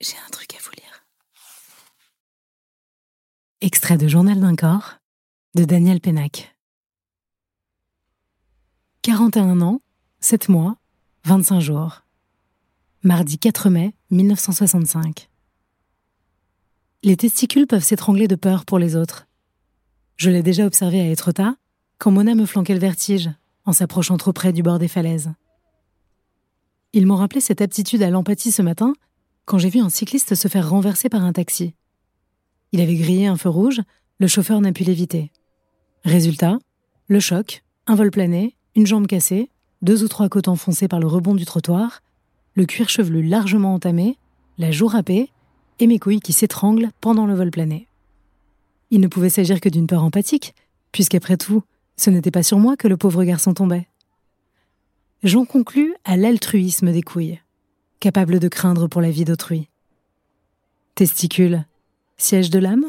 J'ai un truc à vous lire. Extrait de Journal d'un corps de Daniel Pénac. 41 ans, 7 mois, 25 jours. Mardi 4 mai 1965. Les testicules peuvent s'étrangler de peur pour les autres. Je l'ai déjà observé à Etretat, quand Mona me flanquait le vertige en s'approchant trop près du bord des falaises. Ils m'ont rappelé cette aptitude à l'empathie ce matin quand j'ai vu un cycliste se faire renverser par un taxi. Il avait grillé un feu rouge, le chauffeur n'a pu l'éviter. Résultat, le choc, un vol plané, une jambe cassée, deux ou trois côtes enfoncées par le rebond du trottoir, le cuir chevelu largement entamé, la joue râpée, et mes couilles qui s'étranglent pendant le vol plané. Il ne pouvait s'agir que d'une peur empathique, puisqu'après tout, ce n'était pas sur moi que le pauvre garçon tombait. J'en conclus à l'altruisme des couilles capable de craindre pour la vie d'autrui. Testicule, siège de l'âme?